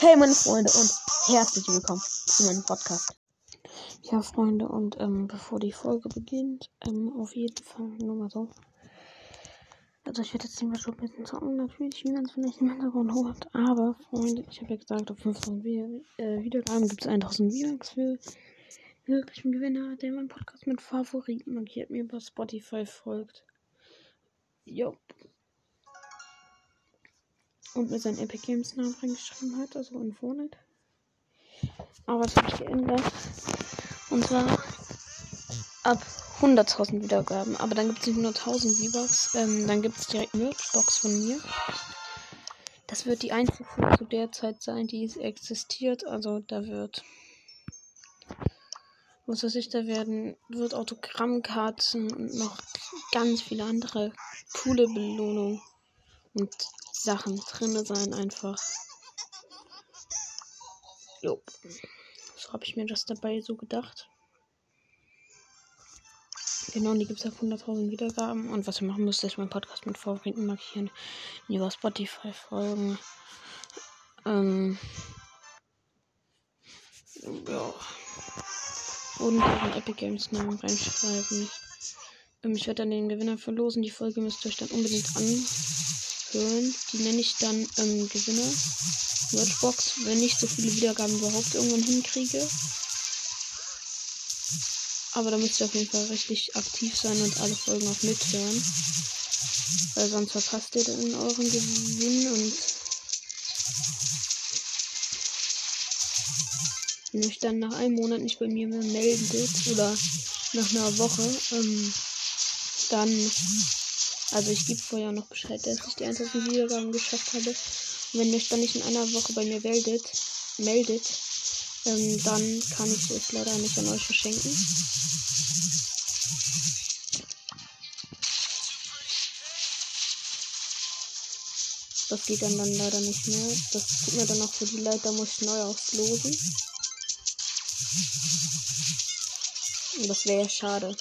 Hey meine Freunde und herzlich willkommen zu meinem Podcast. Ja Freunde und ähm, bevor die Folge beginnt, ähm, auf jeden Fall nur mal so. Also ich werde jetzt nicht mehr schon ein bisschen zocken, natürlich, wie man es vielleicht im Hintergrund hört. Aber Freunde, ich habe ja gesagt, auf 5000 äh, Wiedergaben gibt es 1000 V-Bucks für möglichen Gewinner, der meinen Podcast mit Favoriten markiert mir über Spotify folgt. Jo und mir seinen Epic Games Namen reingeschrieben hat, also in Fortnite. Aber das habe ich geändert. Und zwar ab 100.000 Wiedergaben. Aber dann gibt es nicht nur 1000 V-Bucks. Ähm, dann gibt es direkt Merchbox von mir. Das wird die einzige zu der Zeit sein, die existiert. Also da wird. Was weiß ich, da werden, wird Autogrammkarten und noch ganz viele andere coole Belohnungen und Sachen drin sein einfach. Jo. So habe ich mir das dabei so gedacht. Genau, die gibt es auf 100.000 Wiedergaben. Und was ihr machen müsst, ist meinen Podcast mit Favoriten markieren. Über Spotify folgen. Ähm. Ja. Und einen Epic Games Namen reinschreiben. Ähm, ich werde dann den Gewinner verlosen. Die Folge müsst ihr euch dann unbedingt an hören. Die nenne ich dann ähm, Gewinner. Merchbox, wenn ich so viele Wiedergaben überhaupt irgendwann hinkriege. Aber da müsst ihr auf jeden Fall richtig aktiv sein und alle Folgen auch mithören. Weil sonst verpasst ihr dann euren Gewinn und wenn euch dann nach einem Monat nicht bei mir mehr meldet oder nach einer Woche, ähm, dann also ich gebe vorher noch Bescheid, dass ich die 1000 Wiedergaben geschafft habe. Und wenn ihr euch dann nicht in einer Woche bei mir meldet, meldet, ähm, dann kann ich es leider nicht an euch verschenken. Das geht dann, dann leider nicht mehr. Das tut mir dann auch für die Leute, da muss ich neu auslosen. Und das wäre ja schade.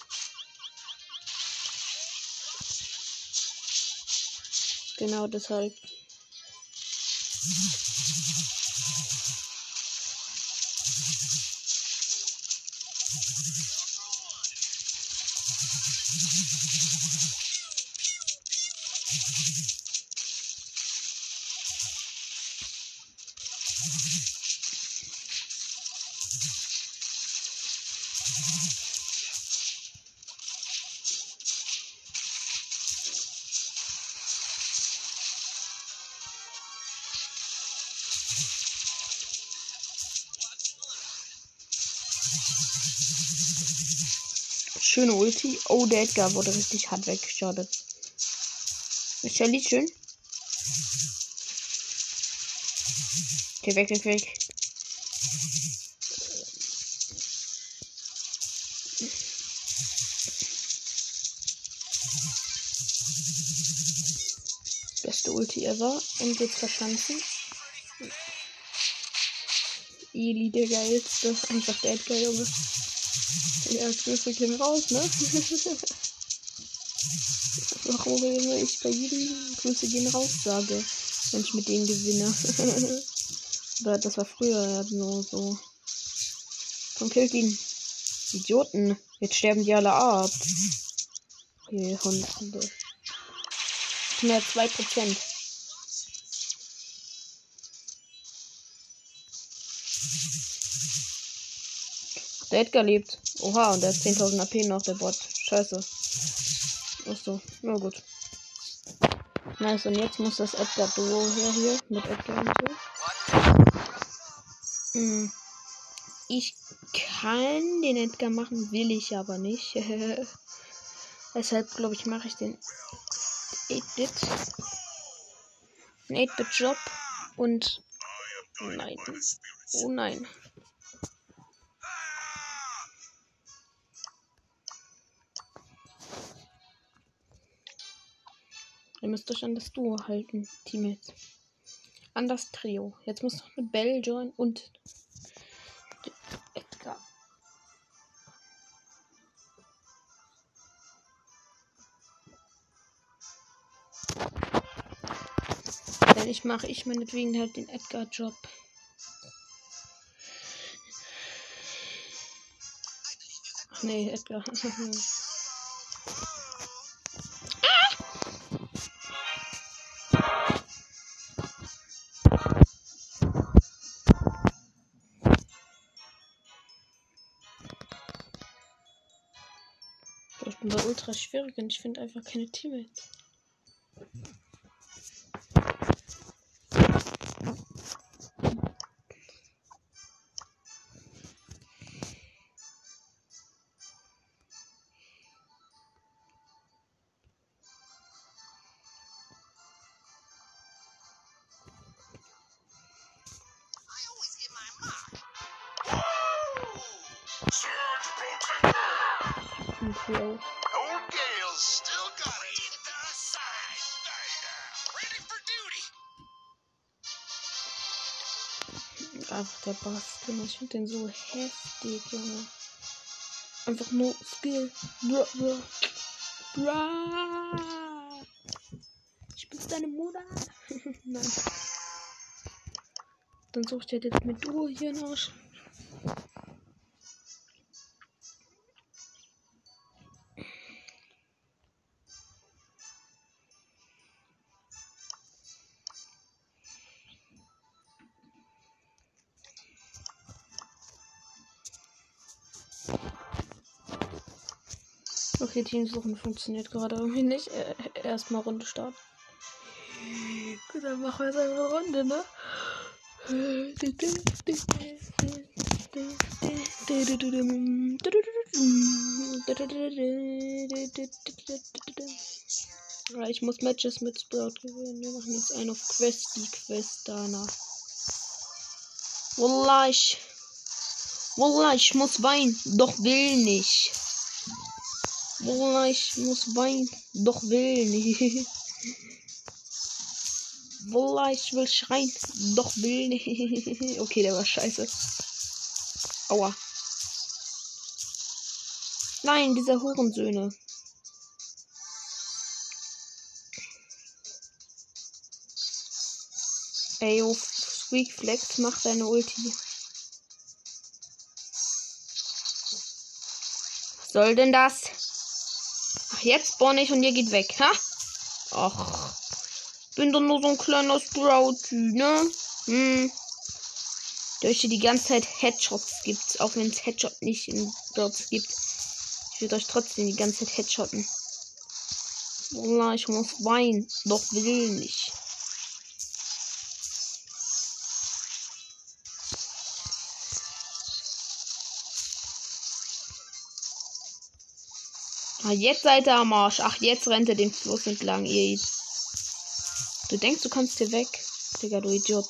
Genau deshalb. Schöne Ulti. Oh, der Edgar wurde richtig hart weggeschadet. Nicht schön. Okay, weg, weg, weg. Beste Ulti ever. Und jetzt verschanzen. Eli der geilste. Einfach der Edgar, Junge. Ja, Grüße gehen raus, ne? Warum immer ich bei jedem Grüße gehen raus sage, wenn ich mit denen gewinne. Aber das war früher nur so. Komm, killt ihn. Idioten. Jetzt sterben die alle ab. Okay, Hunde. Mehr 2%. Der Edgar lebt. Oha, und der hat 10.000 AP noch, der Bot. Scheiße. Achso, na gut. Nice, und jetzt muss das Edgar Duo her hier mit Edgar und so. Hm. Ich kann den Edgar machen, will ich aber nicht. Deshalb glaube ich, mache ich den 8-Bit. Ein 8-Bit-Job und. Nein. Oh nein. müsst euch an das Duo halten, Teammates. An das Trio. Jetzt muss noch eine Belle join und Edgar. Denn ich mache ich meinetwegen halt den Edgar-Job. Ach Nee, Edgar. ultra schwierig und ich finde einfach keine Teammates. I always Einfach der Junge. Ich finde den so heftig, Junge. Einfach nur Skill. Bra, bra. Bra. Ich bin's deine Mutter. Nein. Dann sucht er jetzt mit Duo hier nach. Okay, Teamsuchen funktioniert gerade irgendwie nicht. Äh, Erstmal Runde starten. Gut, dann machen wir jetzt eine Runde, ne? Ich muss Matches mit Sprout gewinnen. Wir machen jetzt einen auf Quest, die Quest danach. Wallah, ich. Wallah, ich muss weinen, doch will nicht. Wallah, ich muss weinen, doch will nicht. Wallah, ich will schreien, doch will nicht. Okay, der war scheiße. Aua. Nein, diese Hurensöhne. Ey, yo, Squeak Flex, mach deine Ulti. Was soll denn das? Jetzt spawn ich und ihr geht weg, ha? Ach. Bin doch nur so ein kleiner Sprout, ne? Hm. Hier die ganze Zeit Headshots gibt, auch wenn es Headshot nicht in Birds gibt. Ich würde euch trotzdem die ganze Zeit headshotten. Wallah, ich muss weinen, doch will nicht. Ah, jetzt seid ihr am Arsch. Ach, jetzt rennt er den Fluss entlang, ihr. Du denkst, du kannst hier weg? Digga, du Idiot.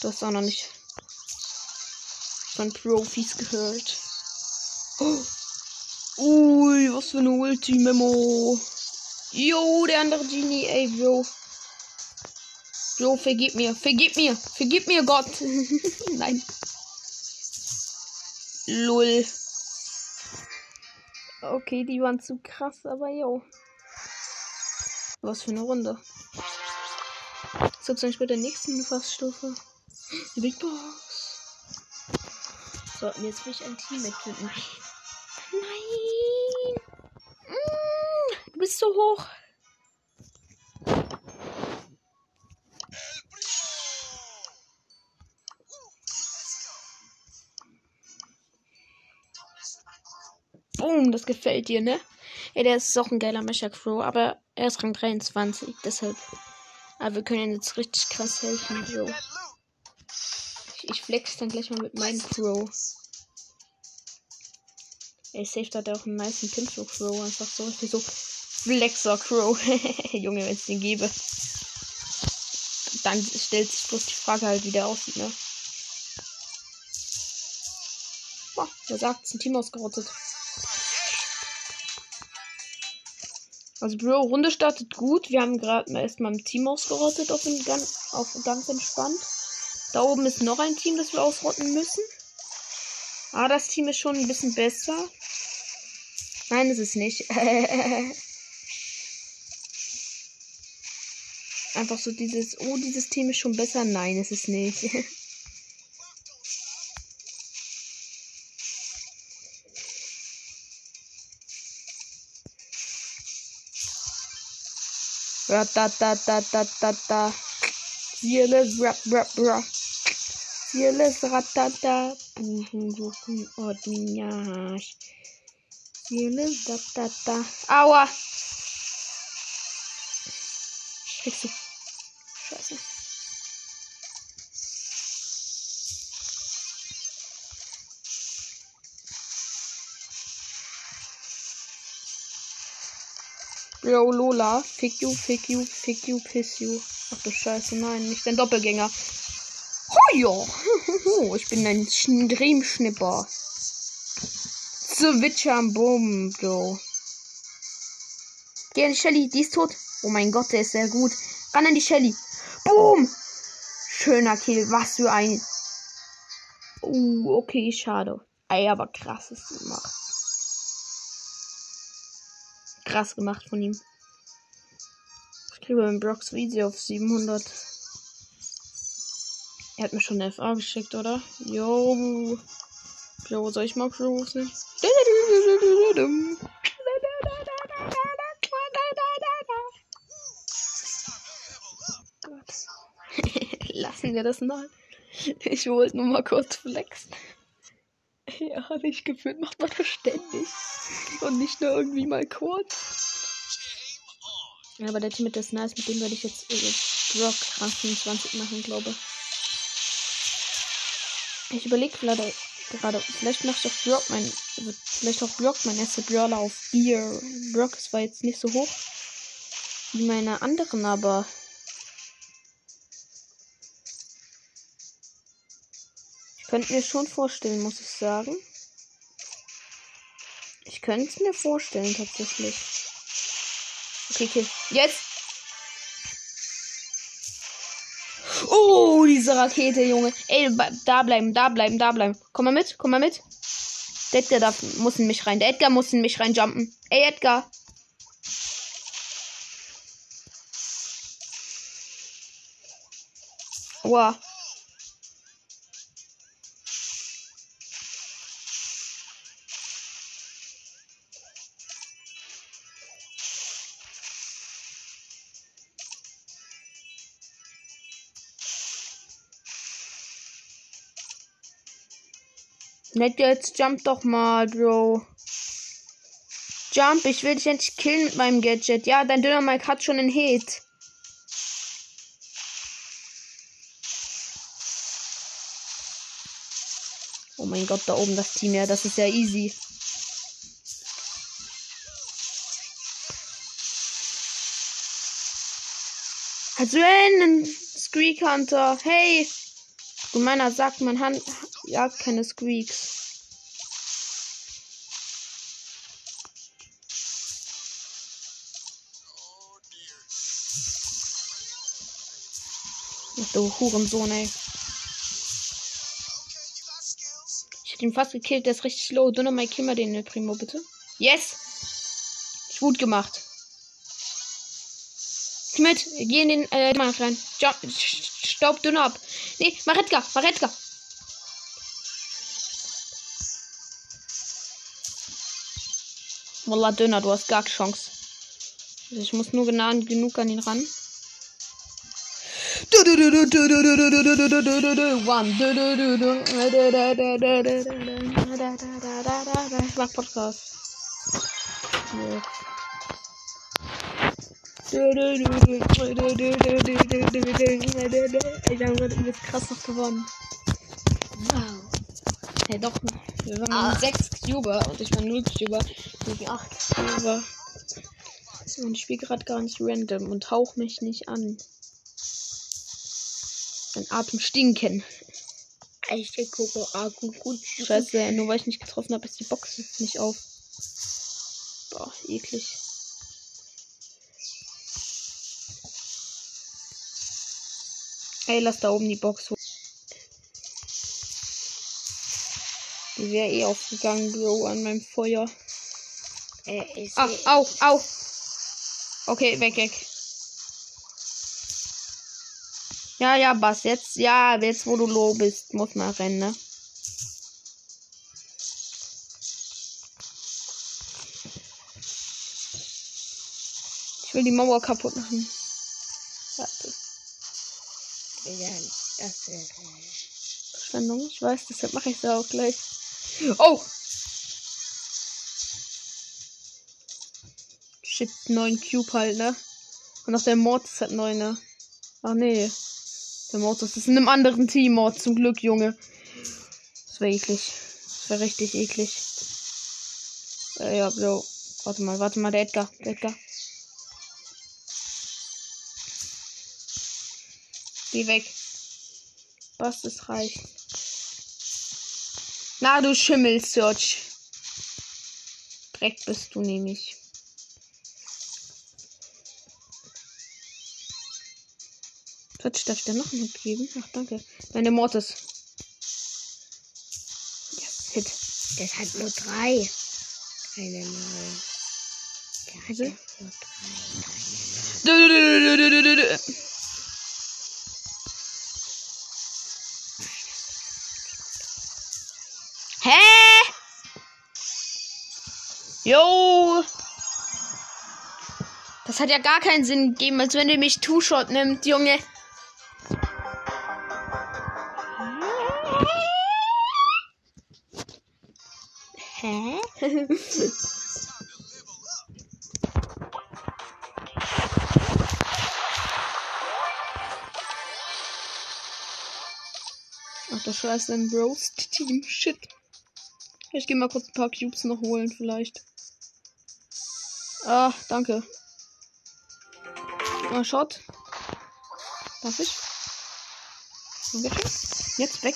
Du hast auch noch nicht von Profis gehört. Oh. Ui, was für eine Ulti-Memo. Jo, der andere Genie, ey, Bro. Bro, vergib mir, vergib mir, vergib mir, Gott. Nein. Lull. Okay, die waren zu krass, aber jo. Was für eine Runde. So, zum Beispiel der nächsten Fassstufe. Die Big Box. So, und jetzt will ich ein Team mitfinden. Nein! Mm, du bist so hoch. Boom, das gefällt dir, ne? Ja, der ist auch ein geiler Mecha Crow, aber er ist Rang 23, deshalb. Aber wir können ihm jetzt richtig krass helfen, Bro. Ich, ich flex dann gleich mal mit meinem Crow. Ey, safe hat er auch einen nice Pinsel Crow. Einfach so richtig so Flexer Crow. Junge, wenn es den gäbe. Dann stellt sich bloß die Frage halt, wie der aussieht, ne? Boah, wer sagt, ist ein Team ausgerottet. Also Bro, Runde startet gut. Wir haben gerade erstmal ein Team ausgerottet auf, den, ganz, auf ganz entspannt. Da oben ist noch ein Team, das wir ausrotten müssen. Ah, das Team ist schon ein bisschen besser. Nein, ist es nicht. Einfach so dieses, oh, dieses Team ist schon besser. Nein, ist es nicht. Ratatatata. Fearless rap rap rap. Fearless ratata. Buchen suchen Ordminage. Fearless ratata. Aua. Kriegst du. Bro, Lola. Fick you, fick you, fick you, piss you. Ach du Scheiße, nein, nicht ein Doppelgänger. Hojo! Ich bin ein Dreamschnipper. Switcher am Boom, Bro. Geh an die Shelly, die ist tot. Oh mein Gott, der ist sehr gut. Ran an die Shelly. Boom! Schöner Kill, was für ein. Uh, okay, schade. Ey, aber krasses gemacht. Krass gemacht von ihm. Ich kriege beim Brox Video auf 700. Er hat mir schon eine FA geschickt, oder? Jo. Jo, soll ich mal rufen? Lassen wir das mal. Ich wollte nur mal kurz flexen. Ja, nicht gefühlt macht man das ständig. Und nicht nur irgendwie mal kurz. Ja, aber der Team mit ist nice, mit dem werde ich jetzt äh, Brock 20 machen, glaube ich. überlege gerade, gerade, vielleicht mache ich auch Brock mein, also vielleicht auch Brock mein erster Brawler auf Gear. Brock ist zwar jetzt nicht so hoch wie meine anderen, aber könnte mir schon vorstellen, muss ich sagen. Ich könnte es mir vorstellen, tatsächlich. Okay, okay. Jetzt! Oh, diese Rakete, Junge. Ey, da bleiben, da bleiben, da bleiben. Komm mal mit, komm mal mit. Der Edgar darf, muss in mich rein. Der Edgar muss in mich reinjumpen. Ey, Edgar. Wow. Nett, jetzt jump doch mal, Bro. Jump, ich will dich endlich killen mit meinem Gadget. Ja, dein Döner Mike hat schon einen Hit. Oh mein Gott, da oben das Team, ja, das ist ja easy. Also ein Squeak Hunter. Hey! Und meiner sagt, man Hand jagt keine Squeaks. Ach, du Hurensohn, ey. Ich hab ihn fast gekillt, der ist richtig low. Dünner mal kill den Primo, bitte. Yes! Gut gemacht. Mit, geh in den äh, Mann rein. Staub dünner ab. Nee, Maretka, Maretka. Wallah, Döner, du hast gar keine Chance. Also ich muss nur genau genug an ihn ran. Ich mach Podcast. Ich habe gerade übelst krass noch gewonnen. Wow. Hey, doch. Wir waren ah. 6 Cuber und ich war 0 Cuber. Ich 8 Cuber. Und ich spiele gerade gar nicht random und hauch mich nicht an. Mein Atem stinken. Ich gucke gut, gut. Scheiße, nur weil ich nicht getroffen habe, ist die Box nicht auf. Boah, eklig. Ey, lass da oben die Box hoch. Die wäre eh aufgegangen, Bro, an meinem Feuer. Äh, Ach, au, au. Okay, weg, weg. Ja, ja, Bass, jetzt, ja, jetzt wo du low bist, muss man rennen, ne? Ich will die Mauer kaputt machen. Warte. Ja, das wäre. Verschwendung. Ich weiß, deshalb mache ich es auch gleich. Oh! Shit, 9 Cube halt, ne? Und auch der Mortis hat 9, ne? Ach nee. Der Mortis ist in einem anderen Team, Mord. Zum Glück, Junge. Das wäre eklig. Das wäre richtig eklig. Äh, ja, so. Warte mal, warte mal, der Edgar. Der Edgar. Geh weg. Was ist reich? Na, du Schimmel, Search. Dreck bist du nämlich. Search, darf ich dir noch einen Hit geben? Ach, danke. Meine Mortis. Yes, Hit. Das hat nur drei. Keine Mal. Der hat nur drei. Du, du, Jo. Das hat ja gar keinen Sinn gegeben, als wenn du mich Two-Shot nimmt, Junge. Hä? Ach, das scheiß ein Roast-Team. Shit. Ich gehe mal kurz ein paar Cubes noch holen, vielleicht. Ah, danke. Ah, Shot. Darf ich? Jetzt weg.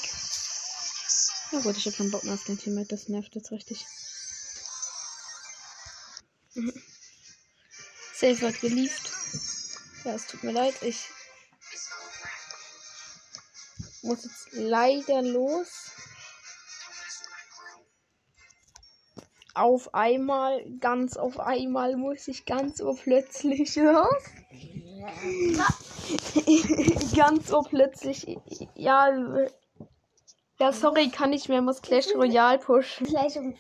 Na gut, ich hab keinen Bock mehr auf den Teammate. Das nervt jetzt richtig. Mhm. Safe wird gelieft. Ja, es tut mir leid. Ich muss jetzt leider los. Auf einmal, ganz auf einmal muss ich ganz urplötzlich los. ganz urplötzlich. Ja, äh, ja, sorry, kann nicht mehr, muss Clash Royale pushen. Um.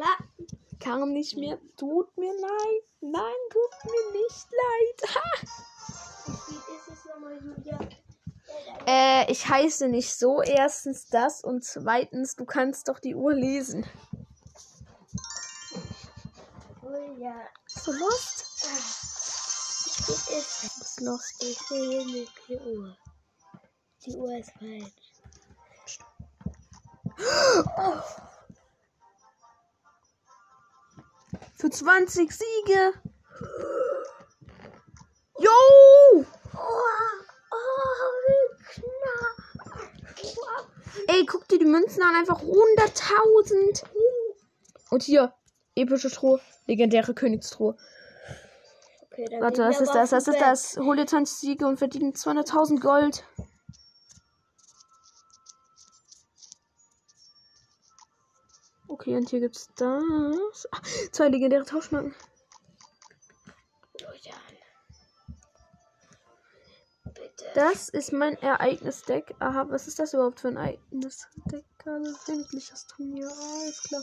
Ja. Kann nicht mehr, tut mir leid. Nein, tut mir nicht leid. Wie ist es nochmal, Julia? Äh, ich heiße nicht so. Erstens das und zweitens, du kannst doch die Uhr lesen. Julia. Bist du lost? Wie ist es? Bist lost. Ich sehe die Uhr. Die Uhr ist falsch. Für 20 Siege. Die Münzen an. Einfach 100.000. Und hier, epische Truhe. Legendäre Königstruhe. Okay, Warte, was ist das? Was ist das? Hol dir 20 Siege und verdiene 200.000 Gold. Okay, und hier gibt's das. Ah, zwei legendäre Tauschmarken. Das ist mein Ereignisdeck. Aha, was ist das überhaupt für ein Ereignisdeck? Gerade windliches Turnier. Alles klar.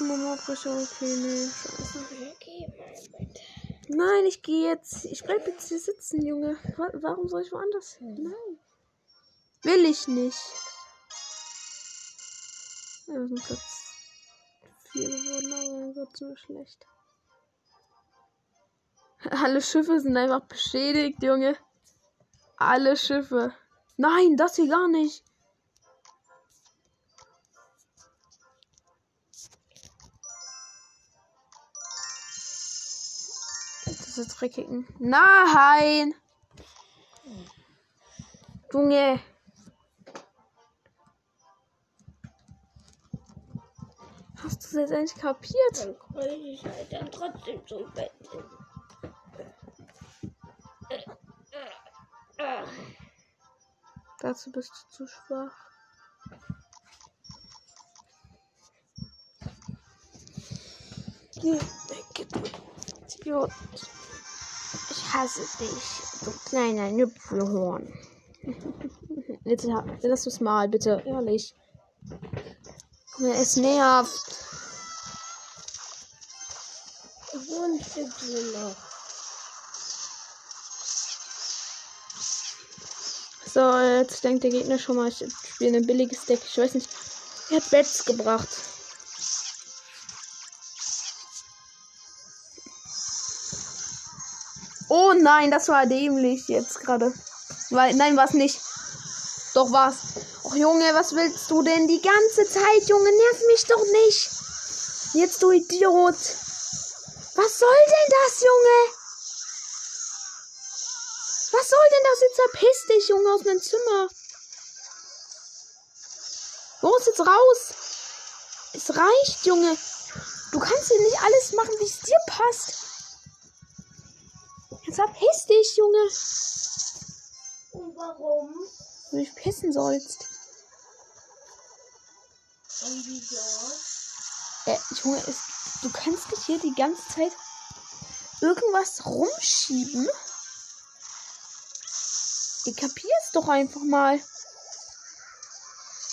Nee, scheiße. Okay, bitte. Nein, ich gehe jetzt. Ich bleib jetzt hier sitzen, Junge. Wa- Warum soll ich woanders hin? Nein. Will ich nicht. Wir sind Platz 4 geworden, aber wird so schlecht. Alle Schiffe sind einfach beschädigt, Junge. Alle Schiffe. Nein, das hier gar nicht. Das ist dreckigen. Nein! Junge. Hast du das jetzt endlich kapiert? Dann kann ich halt dann trotzdem zum Bett. Dazu bist du zu schwach. Geh weg, du Idiot. Ich hasse dich, du kleiner Nüpfelhorn. Ha- lass uns mal, bitte. Ehrlich. Es nervt. Stückchen noch. So, jetzt denkt der Gegner schon mal, ich spiele ein billiges Deck. Ich weiß nicht. Er hat Bats gebracht. Oh nein, das war dämlich jetzt gerade. Weil, nein, war's nicht. Doch war's. Och Junge, was willst du denn die ganze Zeit, Junge? Nerv mich doch nicht. Jetzt du Idiot. Was soll denn das, Junge? Was soll denn das jetzt? Verpiss dich, Junge, aus meinem Zimmer. Los, jetzt raus. Es reicht, Junge. Du kannst hier nicht alles machen, wie es dir passt. Jetzt verpiss dich, Junge. Und warum? Wenn du dich pissen sollst. Und wieso? Äh, Junge, es, du kannst nicht hier die ganze Zeit irgendwas rumschieben. Ihr kapierst doch einfach mal.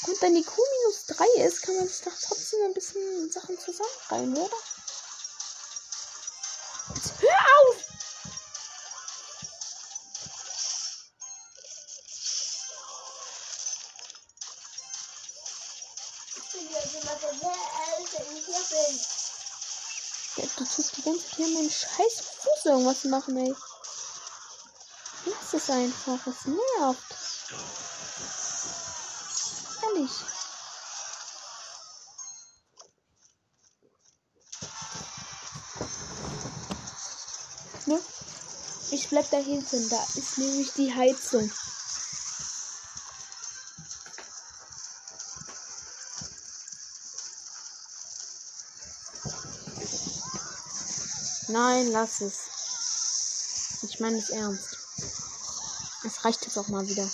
Und wenn die Q minus 3 ist, kann man sich doch trotzdem ein bisschen Sachen zusammenreihen, oder? Jetzt hör auf! Ich bin ja jemand, der sehr alt, wenn ich hier bin. Ja, du tust die ganze Zeit hier meinen scheiß Fuß irgendwas machen, ey. Lass es einfach, es nervt. Ehrlich. Ne? Ich bleib da hinten, da ist nämlich die Heizung. Nein, lass es. Ich meine es ernst. Reicht jetzt auch mal wieder.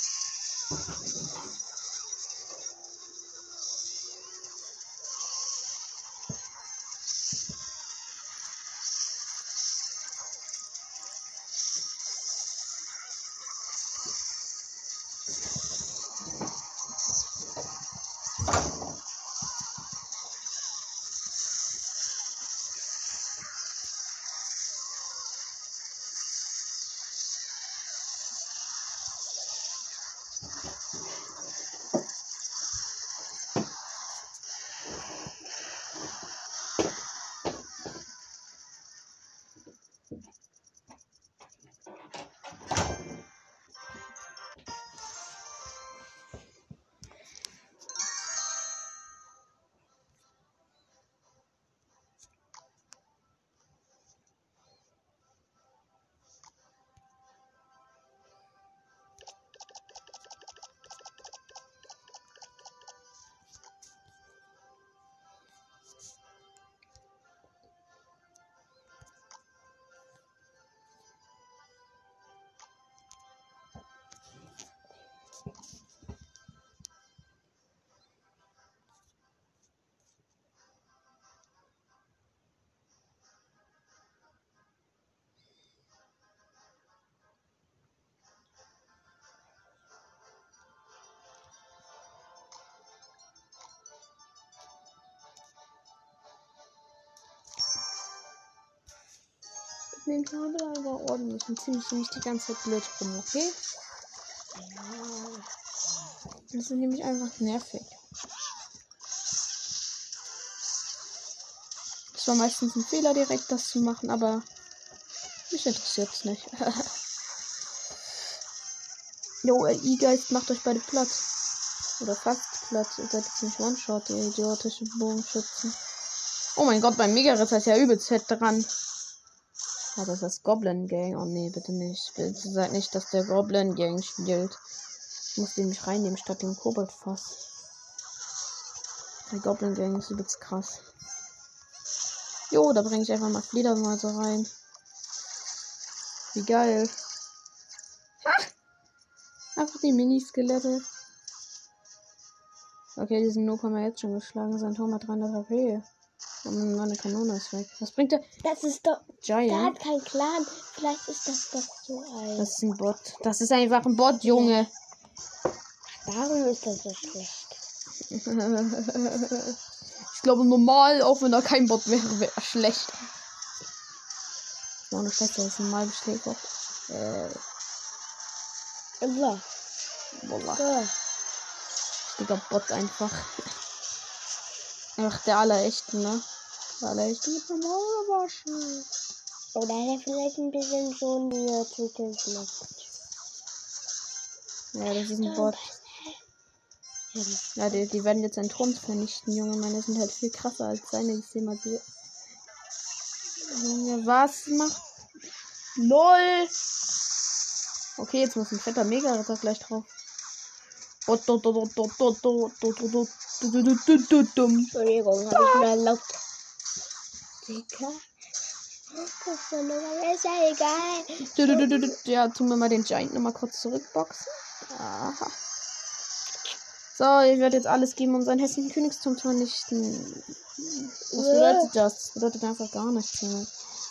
Dem Kabel aber ordentlich und ziemlich nicht die ganze Zeit blöd rum, okay? Das ist nämlich einfach nervig. Es war meistens ein Fehler, direkt das zu machen, aber mich interessiert's nicht. Jo, E-Geist macht euch beide platt. Oder fast platt. Ihr seid jetzt nicht One-Shot, ihr idiotische Bogenschützen. Oh mein Gott, beim Mega-Ritter ist ja übelst fett dran. Ah, das ist das Goblin Gang. Oh nee, bitte nicht. Bitte seid nicht, dass der Goblin Gang spielt. Ich muss den mich reinnehmen statt dem Koboldfass. Der Goblin Gang ist übelst krass. Jo, da bringe ich einfach mal Fledermäuse rein. Wie geil. Ha! Einfach die Mini-Skelette. Okay, Noob haben wir jetzt schon geschlagen. Sein Turm hat 300 HP. Meine Kanone ist weg. Was bringt der? Das ist doch. Der Giant. hat keinen Clan. Vielleicht ist das doch so ein. Das ist ein Bot. Das ist einfach ein Bot, Junge. Darum ist das so schlecht. Ich glaube, normal, auch wenn da kein Bot wäre, wäre schlecht. Ohne Scheiße, das ist normal bestellt. Äh, Allah. Wallah. Ja. Digga, Bot einfach. Ach, der allerechte, ne? Der allerechte mit normal waschen. Oder hat er vielleicht ein bisschen so ein Twitter Ja, das ist ein Bot. Ja, die, die werden jetzt seinen Turm vernichten, Junge. Meine sind halt viel krasser als seine. Ich sehe mal die. Junge, was macht. LOL! Okay, jetzt muss ein fetter Mega-Ritter gleich drauf. Entschuldigung, habe ich mir erlaubt. Digga. Ist ja egal. Ja, tun wir mal den Giant nochmal kurz zurückboxen. Aha. So, ich werde jetzt alles geben, um seinen hässlichen Königsturm zu vernichten. Was bedeutet das? Das bedeutet einfach gar nichts, Junge.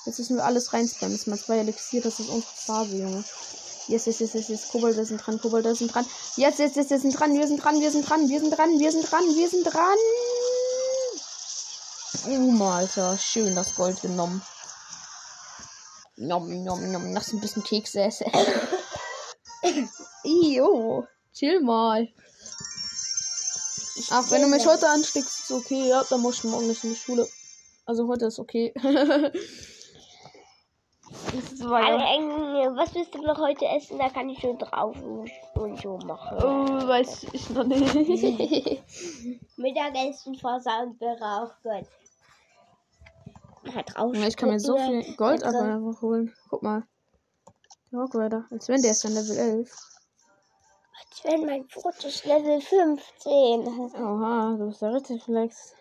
Jetzt müssen wir alles reinspammen. Das ist mal zwei Elixier, das ist unsere Phase, Junge. Yes, yes, yes, yes, yes. Kobolde sind dran, Kobolde sind dran. Jetzt, jetzt, jetzt, wir sind dran, wir sind dran, wir sind dran, wir sind dran, wir sind dran, wir sind dran. Oh, Alter, schön das Gold genommen. Nom, nom, nom, das ist ein bisschen Kekse esse. Jo, chill mal. Ach, wenn du mich heute ansteckst, ist okay, ja, dann muss ich morgen nicht in die Schule. Also heute ist okay. war ja, eng, was willst du noch heute essen? Da kann ich schon drauf und, so machen. oh, weiß ich noch nicht. Mittagessen versauen wäre auch gut. Drauf. Ja, ich kann mir so viel Gold aber einfach holen. Guck mal. Der Rock Rider. Als wenn der ist dann Level 11. Als wenn mein Foto ist Level 15. Oha, du bist ja richtig flex.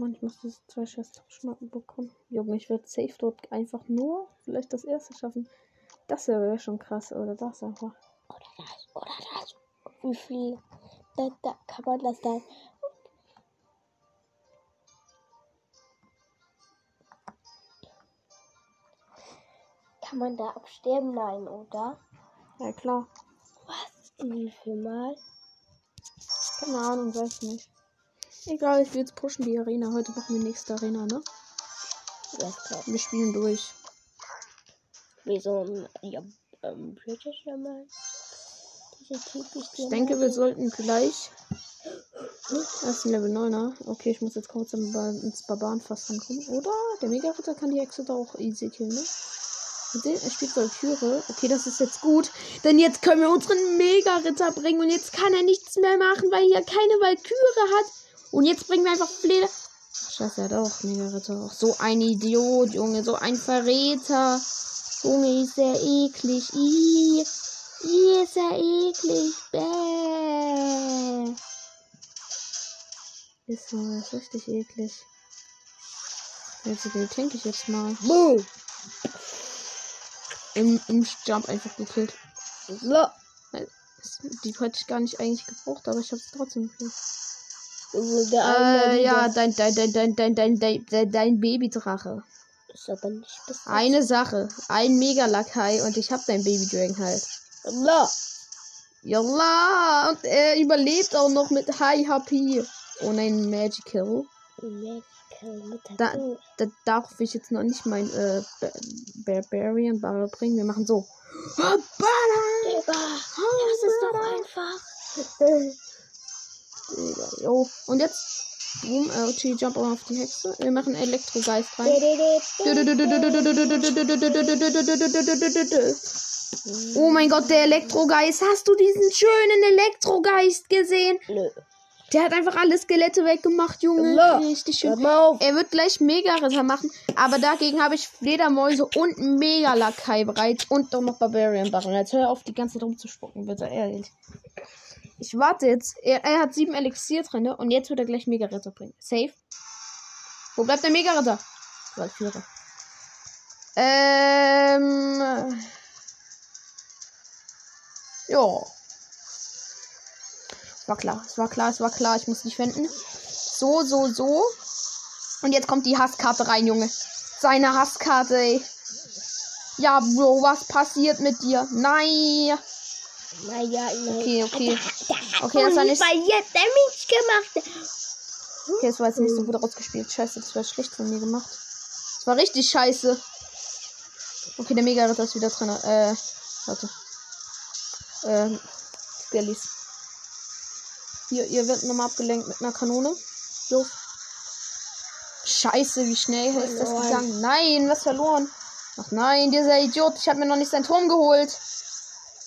Mann, ich muss diese zwei scheiß bekommen. Junge, ich werde safe dort einfach nur vielleicht das erste schaffen. Das wäre schon krass, oder das einfach. Oder das, oder das. Wie viel? Da, da kann man das dann. Kann man da absterben? Nein, oder? Ja, klar. Was? Wie viel Mal? Keine Ahnung, weiß nicht. Egal, ich will jetzt pushen die Arena. Heute machen wir nächste Arena, ne? Ja, klar. Wir spielen durch. Wie so ein ja, ähm, British Diamant. Diese typisch Ich denke, wir sollten gleich. Das ist ein Level 9er. Okay, ich muss jetzt kurz ins Barbarenfass rankommen. Oder? Der Mega-Ritter kann die Hexe da auch easy killen, ne? Er spielt Valkyrie. Okay, das ist jetzt gut. Denn jetzt können wir unseren Mega-Ritter bringen. Und jetzt kann er nichts mehr machen, weil er keine Valkyrie hat. Und jetzt bringen wir einfach Fleder. Scheiße, er hat auch Mega-Ritter. Ach, so ein Idiot, Junge. So ein Verräter. Junge, ist der eklig. Ih. Ih, ist er eklig. Bäh. Ist so, er ist richtig eklig. Jetzt den tank ich jetzt mal. Boom! Im, im Jump einfach gekillt. So. Die hätte ich gar nicht eigentlich gebraucht, aber ich habe es trotzdem gekillt. Äh, ja, dein, dein, dein, dein, dein, dein, dein, dein, dein Babydrache. Ist aber nicht das. Eine Sache. Ein Mega-Lakai und ich hab dein Baby-Dragon halt. No. Jalla! Und er überlebt auch noch mit High HP. Oh nein, Magical. Medical mit Da, da darf ich jetzt noch nicht mein äh, Ba- Barbarian Barrel bringen. Wir machen so. Digga, das ist doch einfach. Digga, Jo. Und jetzt. Boom, LT Jump auch auf die Hexe. Wir machen Elektrogeist rein. Oh mein Gott, der Elektrogeist. Hast du diesen schönen Elektrogeist gesehen? Nö. Der hat einfach alle Skelette weggemacht, Junge. Ja. Richtig schön. Er wird gleich Mega-Ritter machen, aber dagegen habe ich Fledermäuse und Mega-Lakai bereit und auch noch Barbarian Barren. Jetzt hör auf, die ganze Zeit rumzuspucken, bitte, ehrlich. Ich warte jetzt. Er, er hat sieben Elixier drin und jetzt wird er gleich Mega-Ritter bringen. Safe. Wo bleibt der Mega-Ritter? Valkyrie. Ähm. Ja. War klar, es war klar, es war klar, ich muss dich wenden. So, so, so. Und jetzt kommt die Hasskarte rein, Junge. Seine Hasskarte, ey. Ja, Bro, was passiert mit dir? Nein. Naja. Okay, okay. Okay, das war nicht- Weil jetzt Damage gemacht. Okay, das war jetzt nicht so gut rausgespielt. Scheiße, das war schlecht von mir gemacht. Das war richtig scheiße. Okay, der Mega Ritter ist wieder drin. Äh, warte. Ähm, Skellies. Hier, ihr werdet nochmal abgelenkt mit einer Kanone. So. Scheiße, wie schnell ist das Verloren. gegangen? Nein, was verloren? Ach nein, dieser Idiot, ich habe mir noch nicht seinen Turm geholt.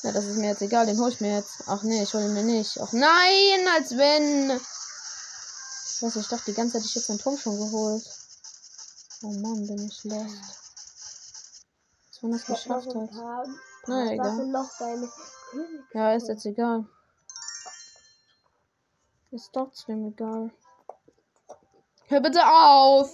Ja, das ist mir jetzt egal, den hol ich mir jetzt. Ach nee, ich hole ihn mir nicht. Ach nein, als wenn. Ich weiß nicht, ich dachte die ganze Zeit, ich hätte seinen Turm schon geholt. Oh Mann, bin ich lost. Wenn er es geschafft hat. Na, egal. Sachen noch beim König. Ja, ist jetzt egal. Ist trotzdem egal. Hör bitte auf!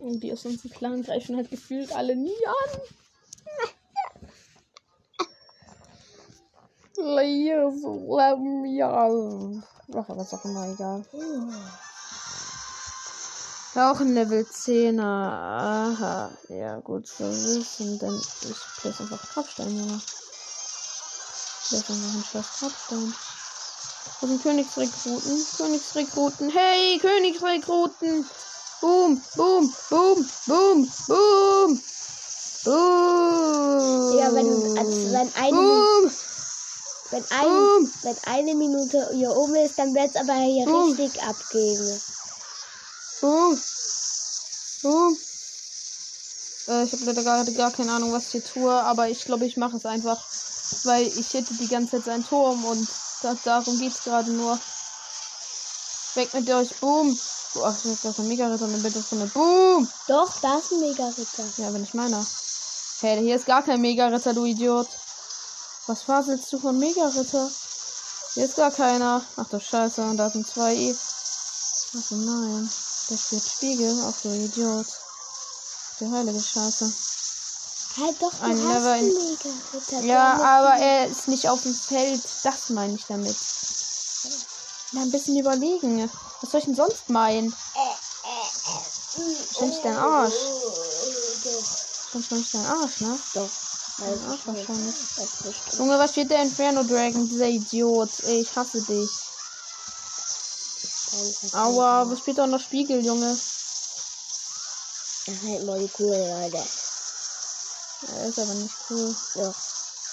Und die aus unserem Clan greifen halt gefühlt alle nie an. Ja. Ach, ist auch immer egal. Auch ein Level 10er. Aha. Ja, gut zu wissen, denn ich place einfach Grabstein, Junge. Ich einfach einen scheiß Grabstein. Wo sind Königsrekruten? Königsrekruten. Hey, Königsrekruten! Boom, boom, boom, boom, boom! Boom! Ja, wenn, also wenn, eine, Boom! wenn, ein, Boom! wenn eine Minute hier oben ist, dann wird es aber hier Boom. richtig abgehen. Boom! Boom! Äh, ich habe leider gerade gar keine Ahnung, was ich hier tue, aber ich glaube, ich mache es einfach. Weil ich hätte die ganze Zeit seinen Turm und da, darum geht's gerade nur. Weg mit euch, boom! Oh, ach, das ist ein Mega-Ritter und bitte von der Boom! Doch, da ist ein Mega-Ritter. Ja, bin ich meiner. Hey, hier ist gar kein Mega-Ritter, du Idiot. Was faselst du von Mega-Ritter? Hier ist gar keiner. Ach du Scheiße, und da sind zwei. E- Ach so, nein. Das wird Spiegel. Ach du Idiot. Der heilige Scheiße. Halt doch, du Ein hast Mega-Ritter. Ja, aber er ist nicht auf dem Feld. Das meine ich damit. Na, ein bisschen überlegen. Was soll ich denn sonst meinen? Wahrscheinlich dein Arsch. Wahrscheinlich dein Arsch, ne? Doch. Dein Arsch wahrscheinlich. Junge, was steht der Inferno Dragon? Dieser Idiot. Ey, ich hasse dich. Aua, was spielt doch noch Spiegel, Junge? Das ist halt Molekül, Leute. Er ist aber nicht cool. Doch,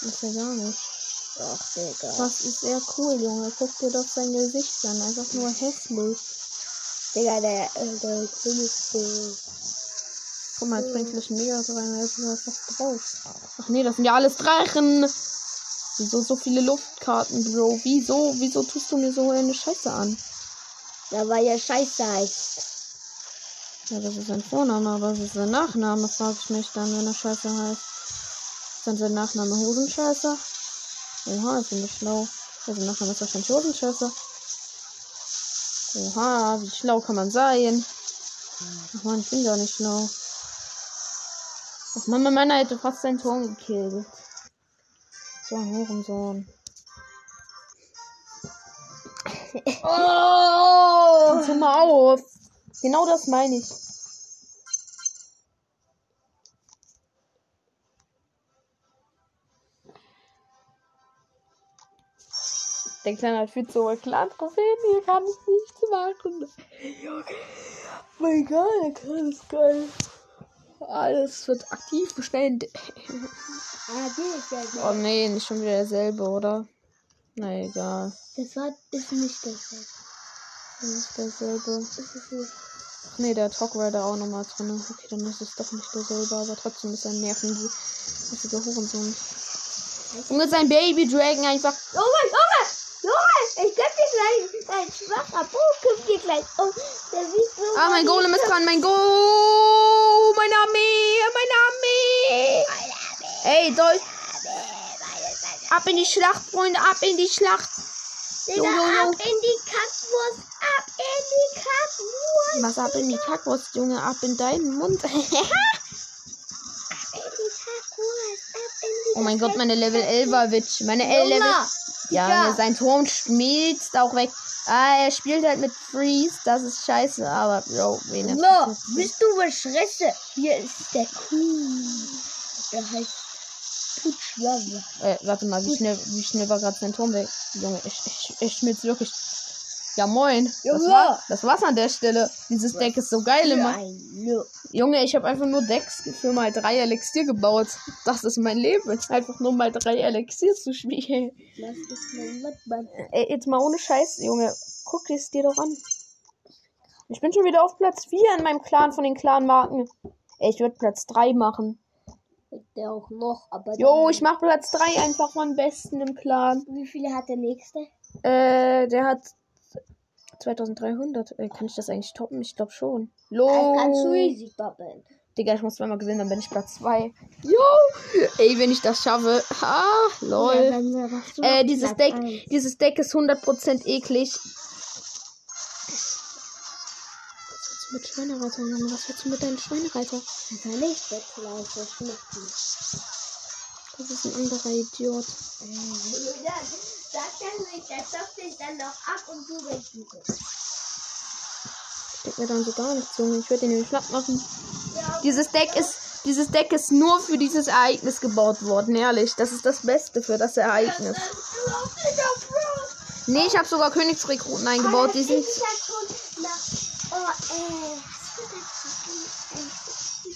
Ist er gar nicht. Doch, Digga. Was ist er cool, Junge? Guck dir doch sein Gesicht an. Einfach nur hässlich. Digga, der, äh, der König ist Guck mal, jetzt bringt ein Mega rein, da ist was drauf. Ach nee, das sind ja alles Drachen. Wieso so viele Luftkarten, Bro? Wieso? Wieso tust du mir so eine Scheiße an? Da war ja Scheiße heißt. Ja, das ist sein Vorname, aber was ist sein Nachname, frage ich mich dann, wenn er Scheiße heißt. Ist dann sein Nachname Hosenscheiße? Oha, ich bin nicht schlau. Sein Nachname ist wahrscheinlich Hosenscheiße. Oha, wie schlau kann man sein? Ach man, ich bin gar nicht schlau. Ach Mama, meiner hätte fast seinen Turm gekillt. So ein Hurensohn. Oh! Jetzt hör mal auf. Genau das meine ich. Der Kleine hat viel zu hohe Clan-Trophäen. Hier kann ich nichts machen. Aber egal, der Clan ist geil. Alles wird aktiv gestellt. Ah, ist. Oh nee, nicht schon wieder derselbe, oder? Na egal. Das war, ist nicht das. Das ist derselbe. Das ist nicht. Ach nee, der Talk Rider auch nochmal drin. Okay, dann ist es doch nicht derselbe, aber trotzdem ist er ein nervenmäßiger Hurensohn. Junge, sein Baby Dragon einfach. Junge, Junge! Junge! Ich geb dir gleich. Dein schwacher Buch dir gleich. Oh, der sieht so. Ah, mein Golem ist dran, mein Go! Meine Armee! Meine Armee! Ey, Dolch! Ab in die Schlacht, Freunde, ab in die Schlacht! Digga, Jo, jo, jo. ab in die Kackwurst. Ab in die Kackwurst. Was ab in die Kackwurst, Junge, ab in deinen Mund. Ab in die Kackwurst. Ab in die oh mein Gott, meine Level 11er Witch. Meine L-Level. Ja. Junge, sein Turm schmilzt auch weg. Ah, er spielt halt mit Freeze. Das ist scheiße, aber, Bro, wen So, interessiert das? bist du beschresse? Hier ist der Kuh. Der heißt Putschwamme. Äh, warte mal, wie schnell, wie schnell war gerade sein Turm weg? Junge, ich, ich, ich schmilzt wirklich. Ja, moin. Das, Junge. war, das war's an der Stelle. Dieses Deck ist so geil immer. Junge, ich habe einfach nur Decks für mal drei Elixier gebaut. Das ist mein Leben. Einfach nur mal drei Elixier zu spielen. Das ist mein Wattmann. Ey, jetzt mal ohne Scheiß, Junge. Guck es dir doch an. Ich bin schon wieder auf Platz 4 in meinem Clan von den Clan-Marken. Ey, ich würde Platz 3 machen. Der auch noch, aber. Jo, ich mach Platz 3 einfach von besten im Clan. Wie viele hat der nächste? Äh, der hat 2300. Äh, kann ich das eigentlich toppen? Ich glaube schon. Das kannst du Lo. easy doppeln. Digga, ich muss zweimal gewinnen, dann bin ich Platz 2. Jo! Ey, wenn ich das schaffe. Ah, lol. Ja, Äh, noch dieses Deck, dieses Deck ist 100% eklig. Was willst du mit Schweinereiter, Junge? Was willst du mit deinen Schweinereiter? Das nicht. Das ist ein anderer Idiot. Nicht, der zockt dich dann noch ab und du wegsuchen. Steckt mir dann so gar nichts, Junge. Ich werde den nämlich platt machen. Dieses Deck ist, dieses Deck ist nur für dieses Ereignis gebaut worden, ehrlich. Das ist das Beste für das Ereignis. Nee, ich habe sogar Königsrekruten eingebaut. Die sind. Sag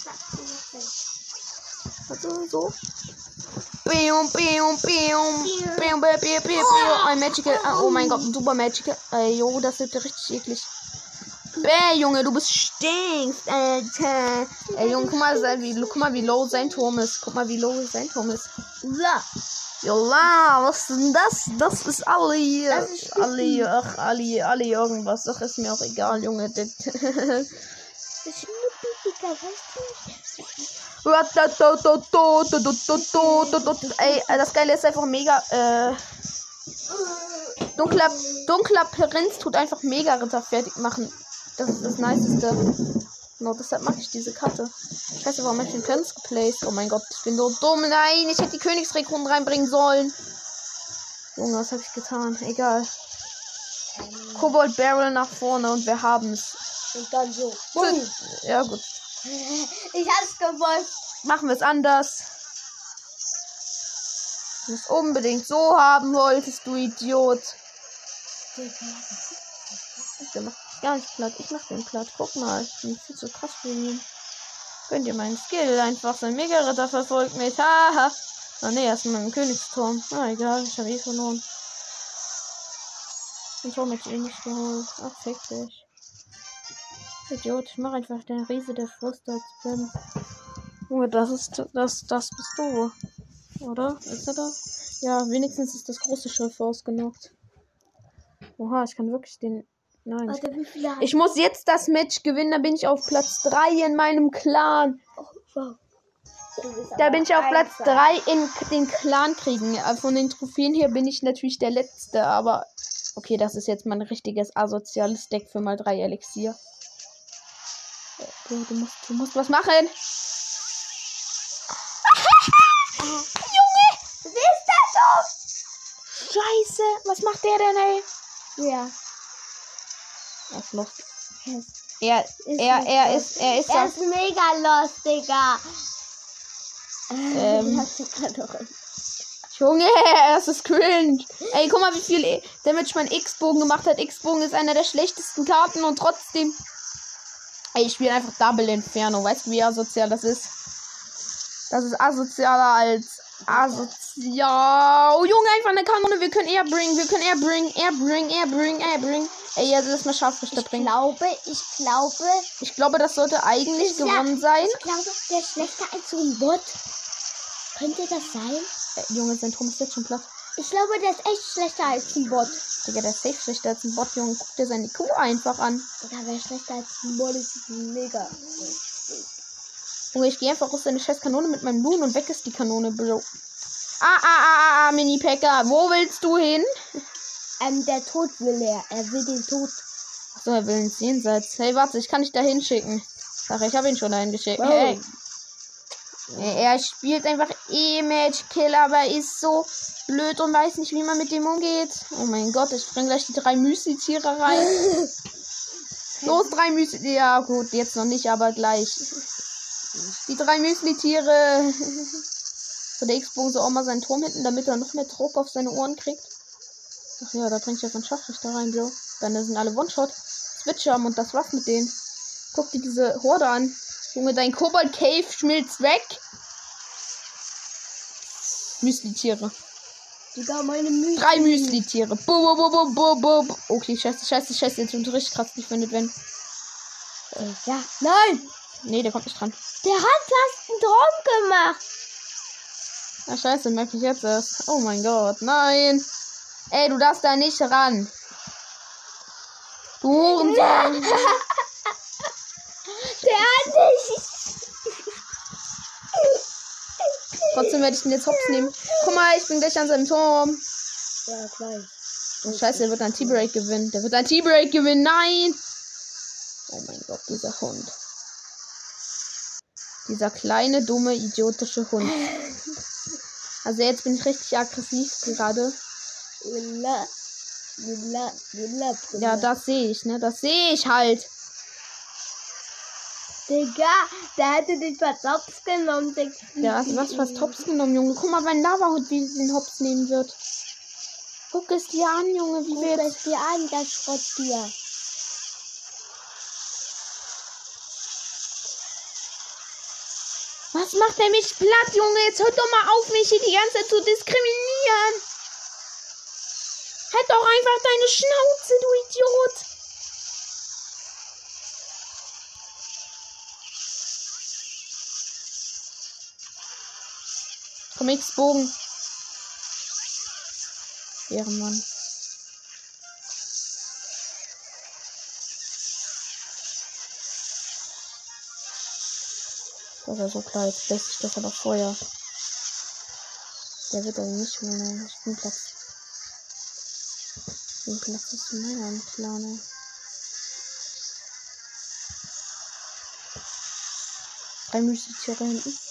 sag. Also so. Bium. Bium, bium, bium, bium, bium. Ein Magical. Ah, oh mein Gott, ein super Magical. Ey, jo, das wird richtig eklig. Bäh, Junge, du bist stinkst, Alter. Ey, Junge, guck mal, wie, guck mal, wie low sein Turm ist. Guck mal, wie low sein Turm ist. Ja. Jola, was ist denn das? Das ist alle hier. Das ist alle, ach, alle, alle irgendwas. Ach, ist mir auch egal, Junge. Das- ist Schnuppi, Digga, weißt du nicht? Ey, das Geile ist einfach mega. Äh, dunkler, dunkler Prinz tut einfach mega Ritter fertig machen. Das ist das Niceste. Genau, deshalb mache ich diese Karte. Scheiße, warum habe ich den Prinz geplaced? Oh mein Gott, ich bin so dumm. Nein, ich hätte die Königsrekruten reinbringen sollen. Junge, was habe ich getan? Egal. Kobold Barrel nach vorne und wir haben es. Und dann so. Boom. Ja, gut. Ich hab's gewollt. Machen wir es anders. Du musst unbedingt so haben wolltest, du Idiot. Der macht mich gar nicht platt. Ich mach den platt. Guck mal. Ich bin viel zu krass für ihn. Könnt ihr meinen Skill einfach. Sein Mega-Ritter verfolgt mich. Haha. Ah ne, er ist in meinem Königsturm. Ah, egal. Ich habe eh verloren. Den Turm hätte ich eh nicht geholt. Ach, fick dich. Idiot. Ich mach einfach den Riese der Fluss als Prinz. Junge, das ist das, das bist du. Oder? Ist er das? Ja, wenigstens ist das große Schiff ausgenockt. Oha, ich kann wirklich den. Nein. Warte, wie viele Ich muss jetzt das Match gewinnen, da bin ich auf Platz 3 in meinem Clan. wow. Du bist Da bin ich auf Platz einsam. 3 in den Clan-Kriegen. Äh, Von den Trophäen her bin ich natürlich der Letzte, aber. Okay, das ist jetzt mein richtiges asoziales Deck für mal 3 Elixier. Äh, Du, musst, du musst was machen. Junge! Wer ist das Scheiße! Was macht der denn, ey? so? Ja. Er ist lost. Er, er, er ist, er ist Er ist mega lost, Digga. Ähm. Junge, das ist cringe. Ey, guck mal, wie viel E- Damage mein X-Bogen gemacht hat. X-Bogen ist einer der schlechtesten Karten und trotzdem. Ey, ich spiele einfach Double Inferno. Weißt du, wie asozial das ist? Das ist asozialer als asozial. Oh, Junge, einfach eine Kanone. Wir können eher bringen. Wir können eher bringen. Er bringen, er bringen, er bringen. Ey, jetzt lass mal Scharfrichter Ich bringen. glaube, ich glaube, Ich glaube, das sollte eigentlich Ist ja- gewonnen sein. ich glaube, der ist schlechter als so ein Bot. Könnte das sein? Äh, Junge, sein Turm ist jetzt schon platt. Ich glaube, der ist echt schlechter als ein Bot. Digga, der ist safe schlechter als ein Bot, Junge. Guck dir seine Kuh einfach an. Oder wer schlechter als ein Bot ist, mega. Junge, ich gehe einfach aus seine scheiß Kanone mit meinem Loon und weg ist die Kanone, Bro. Ah, ah, ah, ah, ah, Mini-Packer. Wo willst du hin? Ähm, der Tod will er. Er will den Tod. Achso, er will ins Jenseits. Hey, warte, ich kann dich da hinschicken. Ach, ich habe ihn schon dahin geschickt. Wow. Hey. Er spielt einfach Image Kill, aber ist so blöd und weiß nicht, wie man mit dem umgeht. Oh mein Gott, ich bring gleich die drei Müsli-Tiere rein. Los, drei Müsli. Ja, gut, jetzt noch nicht, aber gleich. Die drei Müsli-Tiere. So, der X-Bogen soll auch mal seinen Turm hinten, damit er noch mehr Druck auf seine Ohren kriegt. Ach ja, da bringt ich jetzt einen Scharfrichter rein, Bro. Dann sind alle One-Shot. Switcher und das war's mit denen. Guck dir diese Horde an. Junge, dein Kobold Cave schmilzt weg. Müsli-Tiere. Sogar meine Müsli. Drei Müsli-Tiere. Bu, bu, bu, bu, bu, bu, bu. Okay, scheiße, scheiße, scheiße. Jetzt wird richtig krass gefunden, wenn. Äh, ja. Nein! Nee, der kommt nicht dran. Der hat fast einen Traum gemacht. Ah, scheiße, merke ich jetzt erst. Oh mein Gott, nein. Ey, du darfst da nicht ran. Du Hurensohn. Nicht. Trotzdem werde ich den jetzt hops nehmen. Guck mal, ich bin gleich an seinem Turm. Ja, gleich. Oh, scheiße, der wird ein T-Break gewinnen. Der wird ein T-Break gewinnen. Nein. Oh mein Gott, dieser Hund. Dieser kleine, dumme, idiotische Hund. Also jetzt bin ich richtig aggressiv gerade. Ja, das sehe ich, ne? Das sehe ich halt. Digga, der hätte den Vertopf genommen. Der Der hat was fast Hops genommen, Junge. Guck mal, wenn Lava-Hund wie den Hops nehmen wird. Guck es dir an, Junge, wie Guck wir es dir an, das Schrotttier. Was macht er mich platt, Junge? Jetzt hört doch mal auf, mich hier die ganze Zeit zu diskriminieren. Halt doch einfach deine Schnauze, du Idiot. Komm, X-Bogen. Ehrenmann. Das war so klar, jetzt lässt sich das aber Feuer. Der wird aber nicht mehr. Ich bin Platz. Bin Platz ist meiner im Clan, ey. Drei Müsli-Tiere hinten.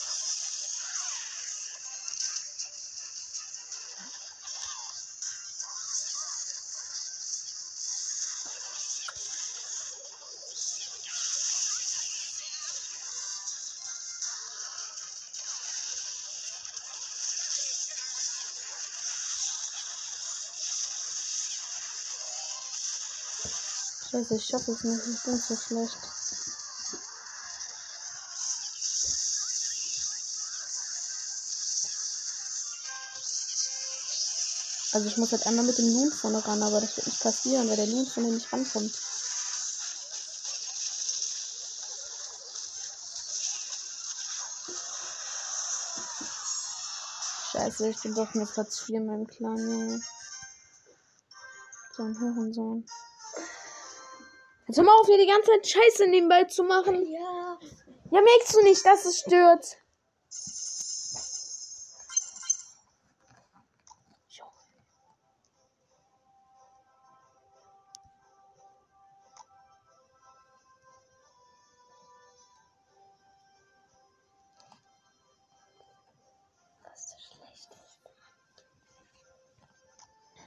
Scheiße, ich schaffe es nicht. Ich bin so schlecht. Also ich muss halt einmal mit dem Loon vorne ran, aber das wird nicht passieren, weil der Loon vorne nicht rankommt. Scheiße, ich bin doch nur Platz 4 in meinem Clan, Junge. So ein Hurensohn. Jetzt hör mal auf, hier die ganze Zeit Scheiße nebenbei zu machen. Ja. Ja, merkst du nicht, dass es stört?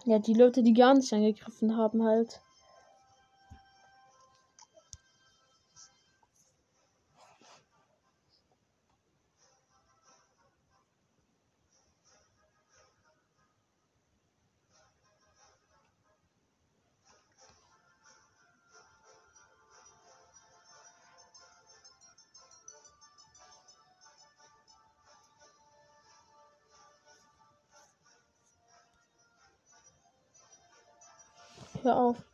Ja, die Leute, die gar nicht angegriffen haben, halt. Hör auf.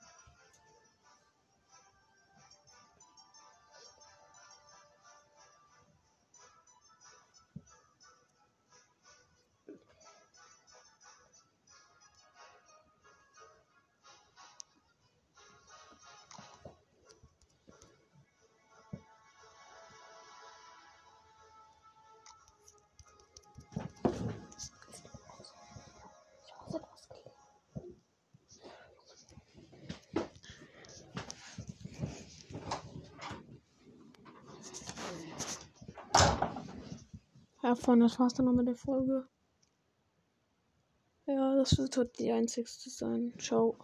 Ja, Freunde, das war's dann noch mit der Folge. Ja, das wird heute die einzigste sein. Ciao.